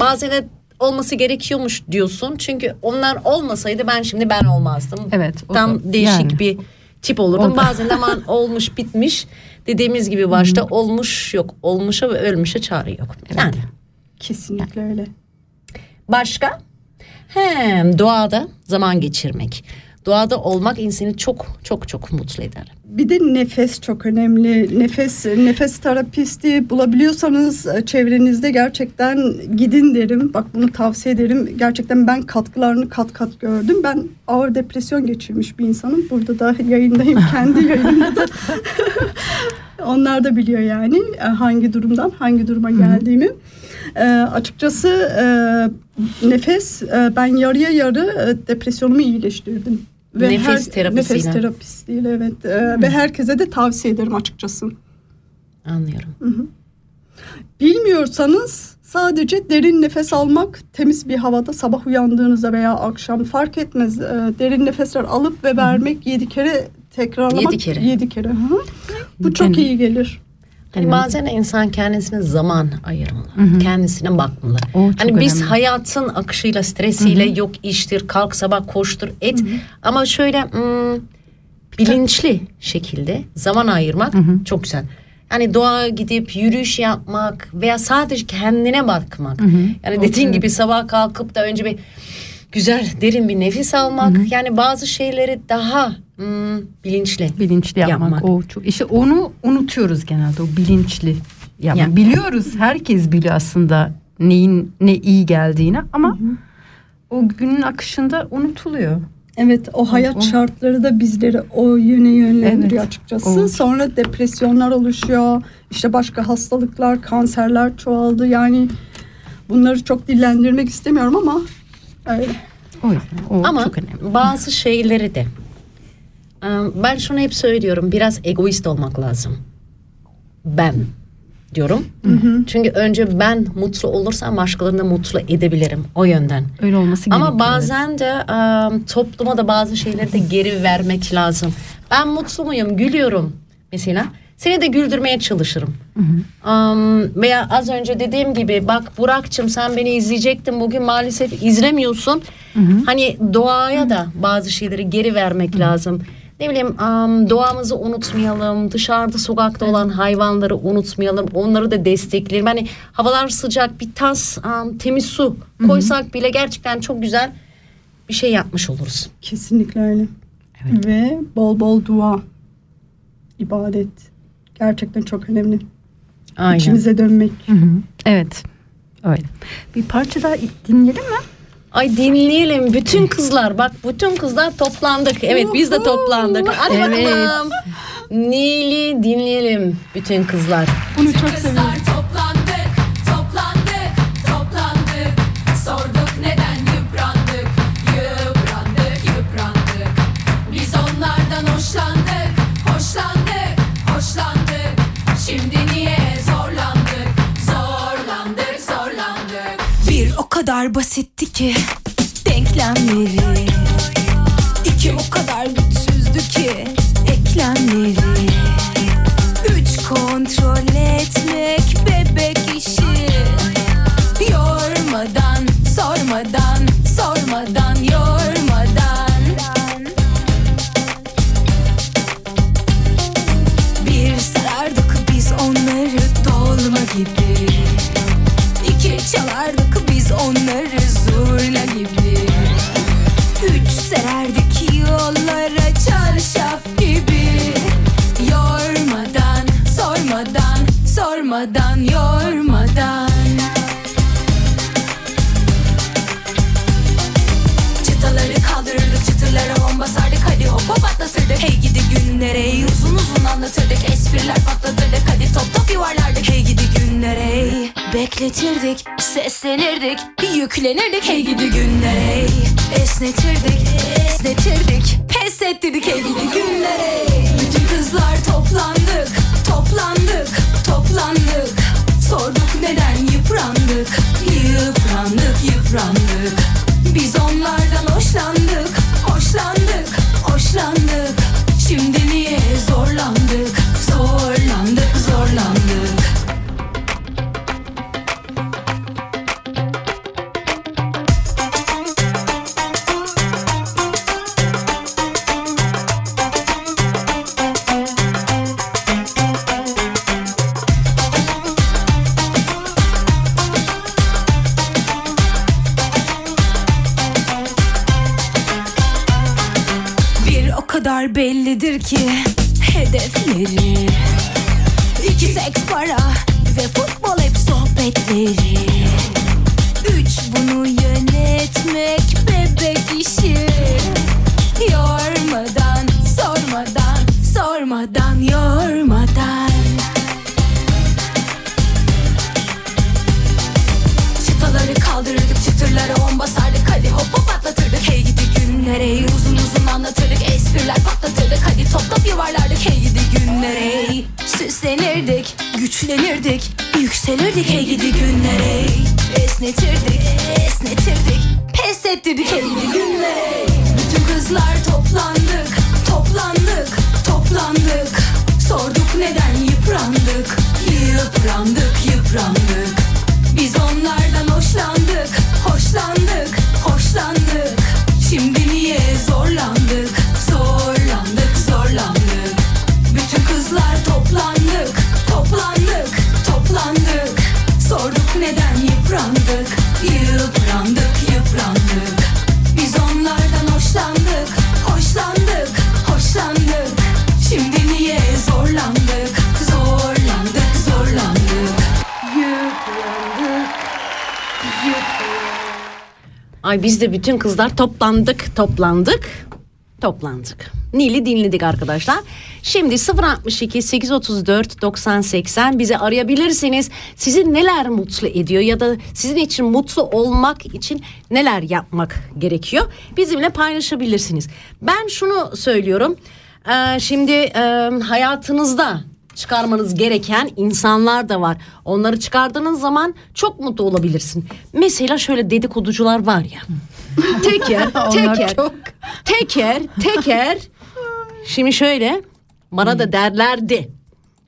bazen de olması gerekiyormuş diyorsun. Çünkü onlar olmasaydı ben şimdi ben olmazdım. Evet, o Tam da- değişik yani. bir tip olurdum. Bazen de aman (laughs) olmuş bitmiş. Dediğimiz gibi başta olmuş yok. Olmuşa ve ölmüşe çare yok. Yani Kesinlikle öyle. Başka? Hem doğada zaman geçirmek. Doğada olmak insanı çok çok çok mutlu eder. Bir de nefes çok önemli. Nefes nefes terapisti bulabiliyorsanız e, çevrenizde gerçekten gidin derim. Bak bunu tavsiye ederim. Gerçekten ben katkılarını kat kat gördüm. Ben ağır depresyon geçirmiş bir insanım. Burada da yayındayım. (laughs) Kendi yayınımda da. (laughs) Onlar da biliyor yani e, hangi durumdan hangi duruma geldiğimi. E, açıkçası e, nefes e, ben yarıya yarı e, depresyonumu iyileştirdim. Nefes terapisiyle. Nefes terapistiyle evet. E, Ve herkese de tavsiye ederim açıkçası. Anlıyorum. Bilmiyorsanız sadece derin nefes almak temiz bir havada sabah uyandığınızda veya akşam fark etmez. E, derin nefesler alıp ve vermek yedi kere tekrarlamak. Yedi kere. Yedi kere. hı. Bu çok Yani- iyi gelir. Hani bazen insan kendisine zaman ayırmalı. Kendisine bakmalı. O hani biz önemli. hayatın akışıyla, stresiyle yok iştir, kalk sabah koştur, et. Ama şöyle hmm, bilinçli şekilde zaman ayırmak çok güzel. Yani doğa gidip yürüyüş yapmak veya sadece kendine bakmak. Yani dediğin gibi sabah kalkıp da önce bir güzel derin bir nefes almak. Yani bazı şeyleri daha hmm, bilinçli. bilinçli yapmak, Yapmak. o çok işte onu unutuyoruz genelde o bilinçli yapmak. Ya. Biliyoruz herkes biliyor aslında neyin ne iyi geldiğini ama o günün akışında unutuluyor. Evet o hayat o- şartları da bizleri o yöne yönlendiriyor Evet, açıkçası. o- Sonra depresyonlar oluşuyor. İşte başka hastalıklar, kanserler çoğaldı. Yani bunları çok dillendirmek istemiyorum ama öyle. O yüzden o Ama çok önemli. bazı şeyleri de ben şunu hep söylüyorum biraz egoist olmak lazım. Ben diyorum. Çünkü önce ben mutlu olursam başkalarını da mutlu edebilirim o yönden. Öyle olması gerekiyor. Ama bazen de e, topluma da bazı şeyleri de geri vermek lazım. Ben mutlu muyum, gülüyorum mesela. Seni de güldürmeye çalışırım. Um, veya az önce dediğim gibi bak Burak'cığım sen beni izleyecektin bugün maalesef izlemiyorsun. Hani doğaya da bazı şeyleri geri vermek lazım. Ne bileyim am, doğamızı unutmayalım. Dışarıda sokakta olan hayvanları unutmayalım. Onları da destekleyelim. Hani havalar sıcak bir tas am, temiz su koysak bile gerçekten çok güzel bir şey yapmış oluruz. Kesinlikle öyle. Ve bol bol dua, ibadet gerçekten çok önemli. Aynen. İçimize dönmek. Evet. Öyle. Bir parça daha dinleyelim mi? Ay dinleyelim. Bütün kızlar bak bütün kızlar toplandık. Evet biz de toplandık. Hadi Evet. bakalım. Nil'i dinleyelim bütün kızlar. Bunu çok Kızlar kadar basitti ki denklemleri bellidir ki hedefleri. İki seks para ve futbol hep sohbetleri Ay biz de bütün kızlar toplandık, toplandık, toplandık. Nil'i dinledik arkadaşlar. Şimdi 062 834 90 80 bizi arayabilirsiniz. Sizi neler mutlu ediyor ya da sizin için mutlu olmak için neler yapmak gerekiyor? Bizimle paylaşabilirsiniz. Ben şunu söylüyorum. Ee, şimdi e, hayatınızda çıkarmanız gereken insanlar da var. Onları çıkardığınız zaman çok mutlu olabilirsin. Mesela şöyle dedikoducular var ya. (laughs) teker, teker, çok. teker, teker. Şimdi şöyle bana da derlerdi.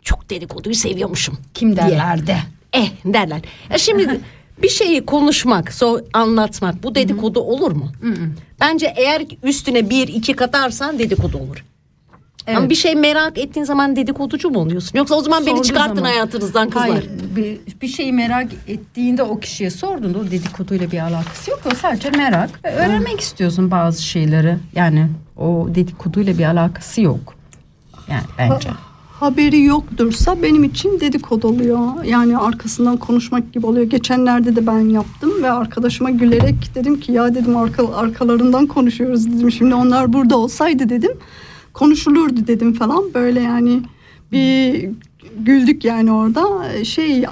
Çok dedikoduyu seviyormuşum. Kim diye. derlerdi? Eh derler. Ya şimdi (laughs) bir şeyi konuşmak, so anlatmak bu dedikodu olur mu? Bence eğer üstüne bir iki katarsan dedikodu olur. Ama Evet. bir şey merak ettiğin zaman dedikoducu mu oluyorsun? Yoksa o zaman beni Sorduğu çıkartın zaman- hayatınızdan kızlar. Hayır, bir, bir şeyi merak ettiğinde o kişiye sorduğunda o dedikoduyla bir alakası yok. O sadece merak ve öğrenmek istiyorsun bazı şeyleri. Yani o dedikoduyla bir alakası yok. Yani bence. haberi yoktursa benim için dedikodu oluyor. Yani arkasından konuşmak gibi oluyor. Geçenlerde de ben yaptım ve arkadaşıma gülerek dedim ki ya dedim arka, arkalarından konuşuyoruz dedim. Şimdi onlar burada olsaydı dedim konuşulurdu dedim falan. Böyle yani bir güldük yani orada. Şey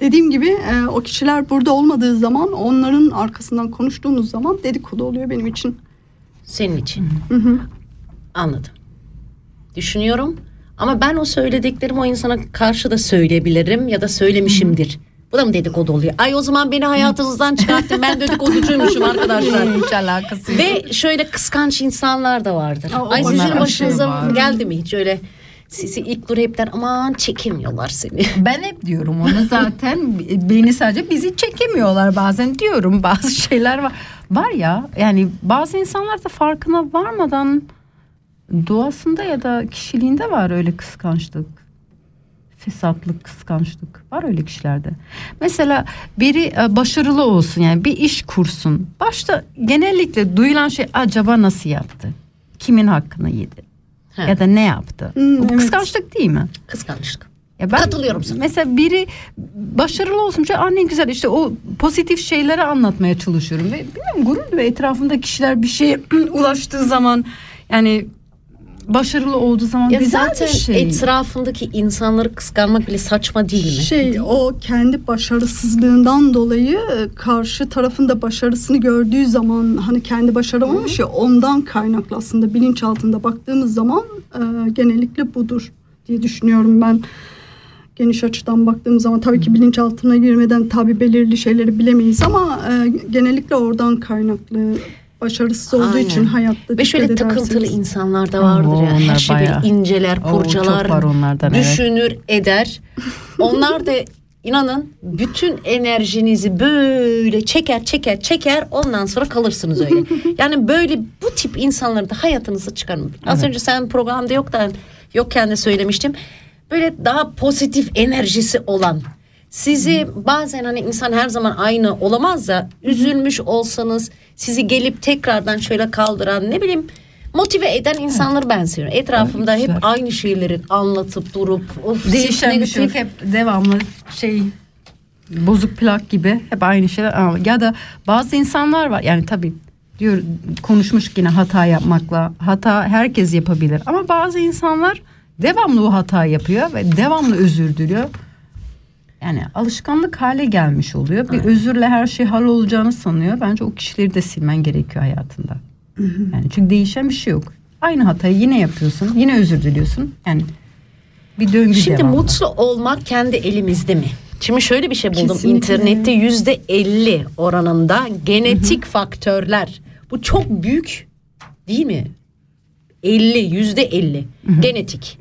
dediğim gibi e, o kişiler burada olmadığı zaman onların arkasından konuştuğumuz zaman dedikodu oluyor benim için. Senin için. Hı hı. Anladım. Düşünüyorum. Ama ben o söylediklerimi o insana karşı da söyleyebilirim ya da söylemişimdir. Bu da mı dedikodu oluyor? Ay o zaman beni hayatınızdan çıkarttın. Ben dedikoducuymuşum arkadaşlar. Hiç alakası yok. Ve şöyle kıskanç insanlar da vardır. Aa, Ay sizin başınıza var. geldi mi hiç öyle sizi ilk dur hep der aman çekemiyorlar seni. Ben hep diyorum onu zaten (laughs) beni sadece bizi çekemiyorlar bazen diyorum bazı şeyler var. Var ya yani bazı insanlar da farkına varmadan doğasında ya da kişiliğinde var öyle kıskançlık. Fesatlık, kıskançlık var öyle kişilerde. Mesela biri e, başarılı olsun yani bir iş kursun. Başta genellikle duyulan şey acaba nasıl yaptı? Kimin hakkını yedi? Ha. Ya da ne yaptı? Hmm, Bu evet. kıskançlık değil mi? Kıskançlık. Ya ben Katılıyorum sana. Mesela biri başarılı olsun. Şey, Aa ne güzel işte o pozitif şeyleri anlatmaya çalışıyorum. Ve bilmiyorum gurur ve etrafında kişiler bir şeye (clears throat) ulaştığı zaman yani başarılı olduğu zaman Ya güzel zaten bir şey. etrafındaki insanları kıskanmak bile saçma değil mi? Şey o kendi başarısızlığından dolayı e, karşı tarafın da başarısını gördüğü zaman hani kendi başaramamış ya ondan kaynaklı aslında bilinç altında baktığımız zaman e, genellikle budur diye düşünüyorum ben. Geniş açıdan baktığımız zaman tabii ki bilinçaltına girmeden tabii belirli şeyleri bilemeyiz ama e, genellikle oradan kaynaklı başarısız olduğu Aynen. için hayatta Ve şöyle takıntılı ederseniz. insanlar da vardır Oo, ya. Her şeyi bayağı. inceler, Oo, kurcalar, var onlardan, evet. düşünür, eder. Onlar da inanın bütün enerjinizi böyle çeker çeker çeker ondan sonra kalırsınız öyle. (laughs) yani böyle bu tip insanları da hayatınıza çıkarın. Az Evet. önce sen programda yok da yokken de söylemiştim. Böyle daha pozitif enerjisi olan sizi bazen hani insan her zaman aynı olamaz da üzülmüş olsanız sizi gelip tekrardan şöyle kaldıran ne bileyim motive eden insanları ben seviyorum. Etrafımda hep aynı şeyleri anlatıp durup of Değişen bir şey yok. Hep devamlı şey bozuk plak gibi hep aynı şeyler. Ya da bazı insanlar var yani tabii diyor konuşmuş yine hata yapmakla. Hata herkes yapabilir ama bazı insanlar devamlı o hata yapıyor ve devamlı özür diliyor. Yani alışkanlık hale gelmiş oluyor. Bir özürle her şey hallolacağını sanıyor. Bence o kişileri de silmen gerekiyor hayatında. Yani çünkü değişen bir şey yok. Aynı hatayı yine yapıyorsun. Yine özür diliyorsun. Yani bir döngü Şimdi devamlı. mutlu olmak kendi elimizde mi? Şimdi şöyle bir şey buldum Kesinlikle. internette yüzde 50 oranında genetik faktörler. Bu çok büyük değil mi? 50 yüzde 50 genetik.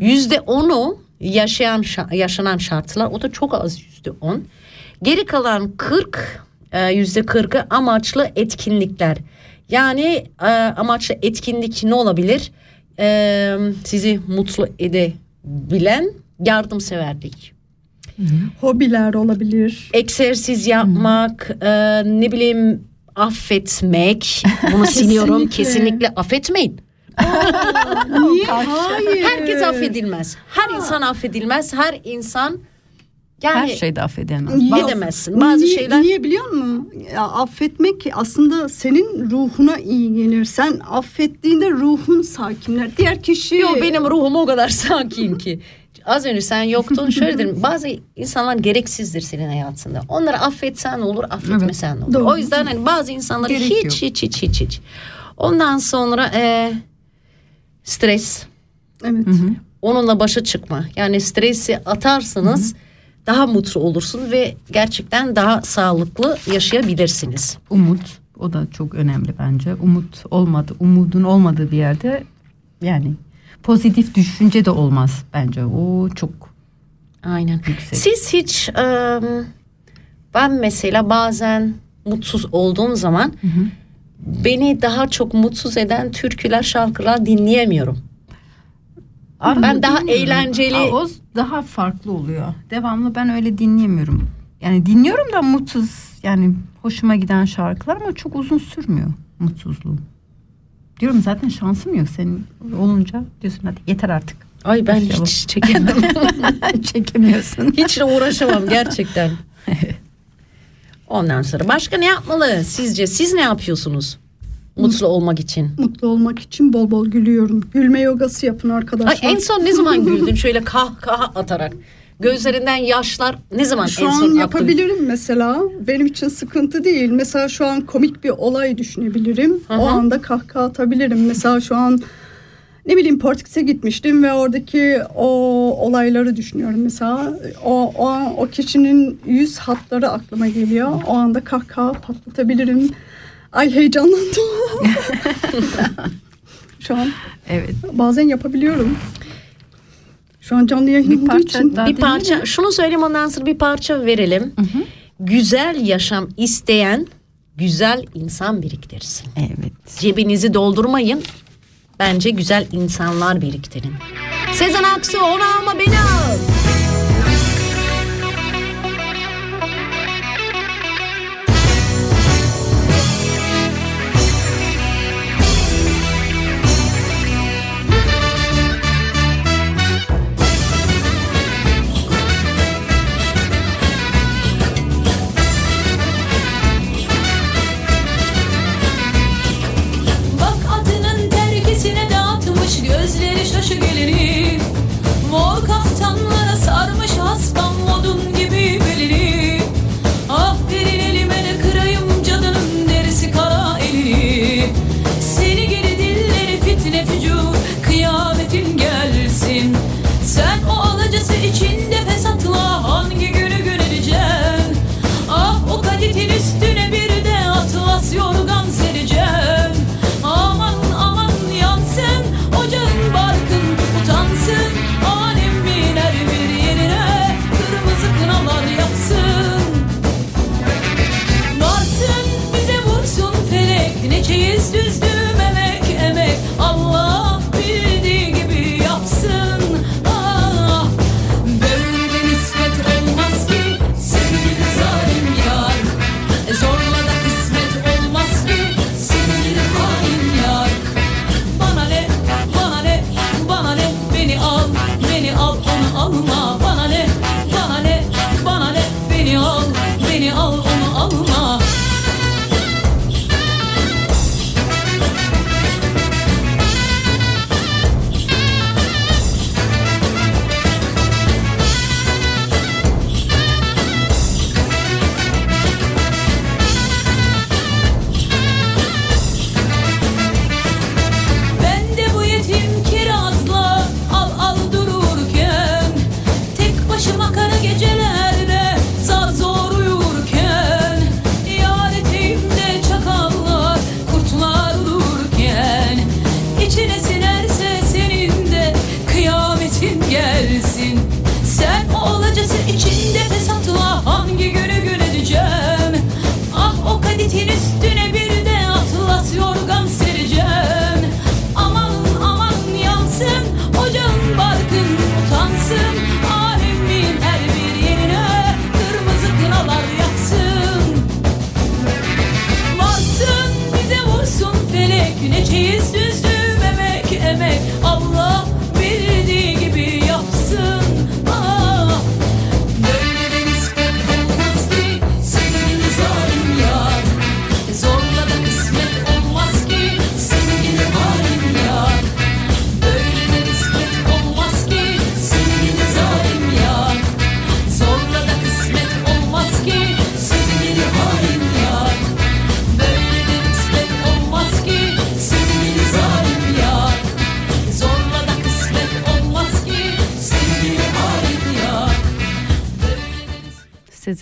Yüzde 10'u yaşayan şa- yaşanan şartlar o da çok az yüzde 10. Geri kalan 40 e, yüzde 40'ı amaçlı etkinlikler. Yani e, amaçlı etkinlik ne olabilir? E, sizi mutlu edebilen yardımseverlik. Hobiler olabilir. Egzersiz yapmak, e, ne bileyim affetmek. Bunu (laughs) siliyorum. Kesinlikle affetmeyin. Niye? Hayır. Herkes affedilmez. Her insan affedilmez. Her insan yani Her şeyde. Yok. edemezsin. Bazı niye, şeyler Niye biliyor musun? Ya, affetmek aslında senin ruhuna iyi gelir. Sen affettiğinde ruhun sakinler. Diğer kişi... Yo benim ruhum o kadar (laughs) sakin ki. Az önce sen yoktun şöyle dedim (laughs) bazı insanlar gereksizdir senin hayatında. Onları affetsen olur affetmesen ne olur. Doğru. O yüzden hani bazı insanları hiç, yok. hiç hiç hiç hiç. Ondan sonra e, stres Evet. onunla başa çıkma. Yani stresi atarsanız daha mutlu olursun ve gerçekten daha sağlıklı yaşayabilirsiniz. Umut o da çok önemli bence. Umut olmadı, umudun olmadığı bir yerde yani pozitif düşünce de olmaz bence. O çok Aynen. yüksek. Siz hiç e, Ben mesela bazen mutsuz olduğum zaman beni daha çok mutsuz eden türküler, şarkılar dinleyemiyorum. Arada ben daha eğlenceli Aa, o daha farklı oluyor. Devamlı ben öyle dinleyemiyorum. Yani dinliyorum da mutsuz yani hoşuma giden şarkılar ama çok uzun sürmüyor mutsuzluğum. Diyorum zaten şansım yok senin olunca diyorsun hadi yeter artık. Ay ben Başlayalım. hiç çekemem. (laughs) Çekemiyorsun. hiç uğraşamam gerçekten. Ondan sonra başka ne yapmalı sizce? Siz ne yapıyorsunuz? Mutlu olmak için. Mutlu olmak için bol bol gülüyorum. Gülme yogası yapın Ay, arkadaşlar. en son ne zaman (laughs) güldün şöyle kahkaha atarak? Gözlerinden yaşlar ne zaman Şu en an son aktın? yapabilirim mesela. Benim için sıkıntı değil. Mesela şu an komik bir olay düşünebilirim. Hı. O anda kahkaha atabilirim. Mesela şu an ne bileyim Portekiz'e gitmiştim ve oradaki o olayları düşünüyorum mesela. O, o, o kişinin yüz hatları aklıma geliyor. O anda kahkaha patlatabilirim. Ay heyecanlandım. (laughs) şu an Evet. bazen yapabiliyorum. Şu an canlı yayın olduğu için. bir parça şunu söyleyeyim ondan sonra bir parça verelim. Güzel yaşam isteyen güzel insan biriktirsin. Evet. Cebinizi doldurmayın. Bence güzel insanlar biriktirin. Sezen Aksu onu alma beni al.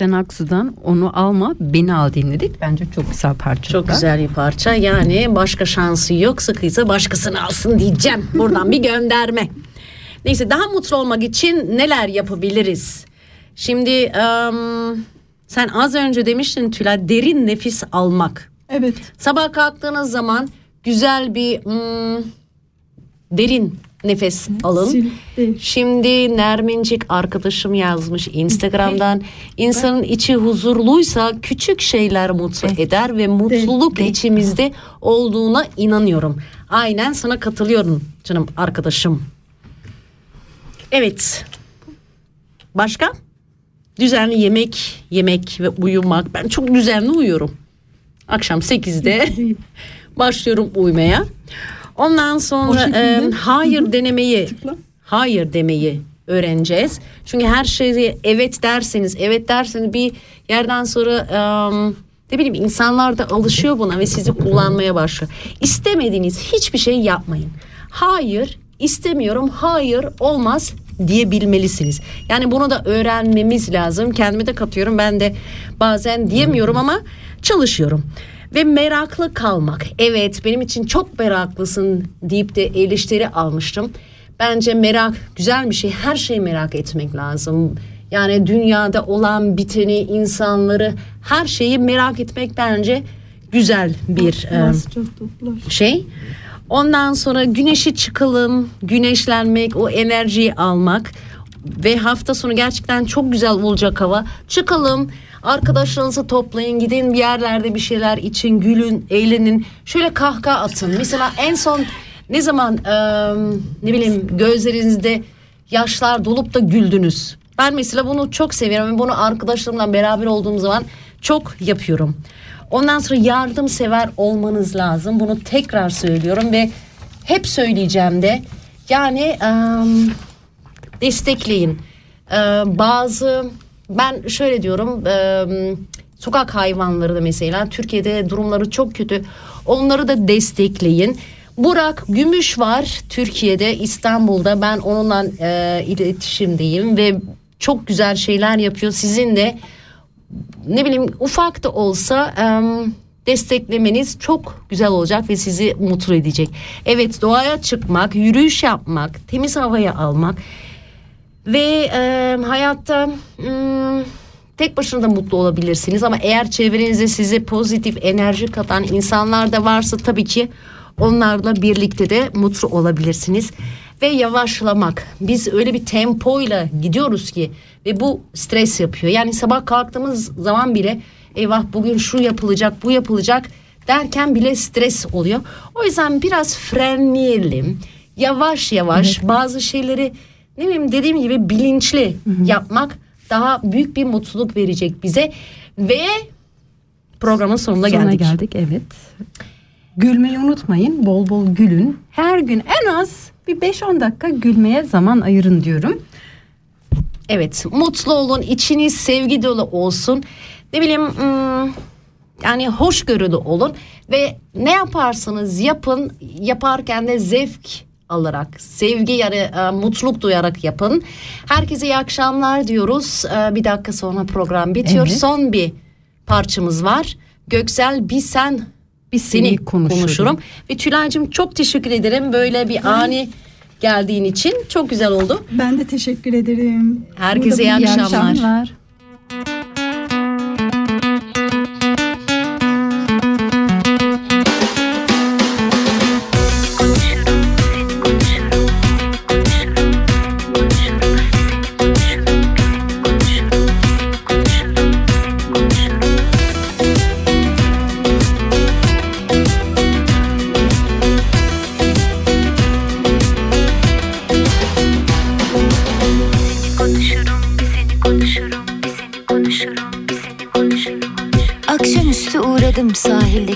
Sezen Aksu'dan onu alma beni al dinledik. Bence çok güzel parça. Çok güzel bir parça. Yani başka şansı yok. Sıkıysa başkasını alsın diyeceğim. Buradan bir gönderme. Neyse daha mutlu olmak için neler yapabiliriz? Şimdi em, Sen az önce demiştin Tülay derin nefis almak. Evet. Sabah kalktığınız zaman güzel bir hmm, derin nefes alın. Şimdi Nermincik arkadaşım yazmış Instagram'dan. İnsanın içi huzurluysa küçük şeyler mutlu eder ve mutluluk içimizde olduğuna inanıyorum. Aynen sana katılıyorum canım arkadaşım. Evet. Başka? Düzenli yemek, yemek ve uyumak. Ben çok düzenli uyuyorum. Akşam 8'de (laughs) başlıyorum uyumaya. Ondan sonra e, hayır denemeyi hayır demeyi öğreneceğiz. Çünkü her şeye evet derseniz evet derseniz bir yerden sonra e, ne bileyim insanlar da alışıyor buna ve sizi kullanmaya başlıyor. İstemediğiniz hiçbir şey yapmayın. Hayır istemiyorum hayır olmaz diyebilmelisiniz. Yani bunu da öğrenmemiz lazım. Kendime de katıyorum. Ben de bazen diyemiyorum ama çalışıyorum. Ve meraklı kalmak. Evet benim için çok meraklısın deyip de eleştiri almıştım. Bence merak güzel bir şey. Her şeyi merak etmek lazım. Yani dünyada olan biteni, insanları, her şeyi merak etmek bence güzel bir e, şey. Ondan sonra güneşi çıkalım, güneşlenmek, o enerjiyi almak ve hafta sonu gerçekten çok güzel olacak hava. Çıkalım, arkadaşlarınızı toplayın, gidin bir yerlerde bir şeyler için, gülün, eğlenin. Şöyle kahkaha atın. Mesela en son ne zaman e, ne bileyim gözlerinizde yaşlar dolup da güldünüz. Ben mesela bunu çok seviyorum ve bunu arkadaşlarımla beraber olduğum zaman çok yapıyorum. Ondan sonra yardımsever olmanız lazım. Bunu tekrar söylüyorum ve hep söyleyeceğim de. Yani em, destekleyin. Ee, bazı ben şöyle diyorum em, sokak hayvanları da mesela Türkiye'de durumları çok kötü. Onları da destekleyin. Burak Gümüş var Türkiye'de İstanbul'da ben onunla e, iletişimdeyim ve çok güzel şeyler yapıyor. Sizin de ne bileyim ufak da olsa em, desteklemeniz çok güzel olacak ve sizi mutlu edecek. Evet doğaya çıkmak, yürüyüş yapmak, temiz havaya almak ve em, hayatta hmm, tek başına da mutlu olabilirsiniz ama eğer çevrenizde size pozitif enerji katan insanlar da varsa tabii ki onlarla birlikte de mutlu olabilirsiniz ve yavaşlamak. Biz öyle bir tempoyla gidiyoruz ki ve bu stres yapıyor. Yani sabah kalktığımız zaman bile eyvah bugün şu yapılacak, bu yapılacak derken bile stres oluyor. O yüzden biraz frenleyelim. Yavaş yavaş bazı şeyleri ne bileyim dediğim gibi bilinçli yapmak daha büyük bir mutluluk verecek bize ve programın sonuna Sonuna geldik. geldik evet. Gülmeyi unutmayın. Bol bol gülün. Her gün en az bir 5-10 dakika gülmeye zaman ayırın diyorum. Evet mutlu olun içiniz sevgi dolu olsun ne bileyim hmm, yani hoşgörülü olun ve ne yaparsanız yapın yaparken de zevk alarak sevgi yani e, mutluluk duyarak yapın. Herkese iyi akşamlar diyoruz. E, bir dakika sonra program bitiyor. Evet. Son bir parçamız var. Göksel bir sen bir seni seni konuşurum. konuşurum. Ve Tülay'cığım çok teşekkür ederim böyle bir ani geldiğin için. Çok güzel oldu. Ben de teşekkür ederim. Herkese Burada iyi bu- akşamlar.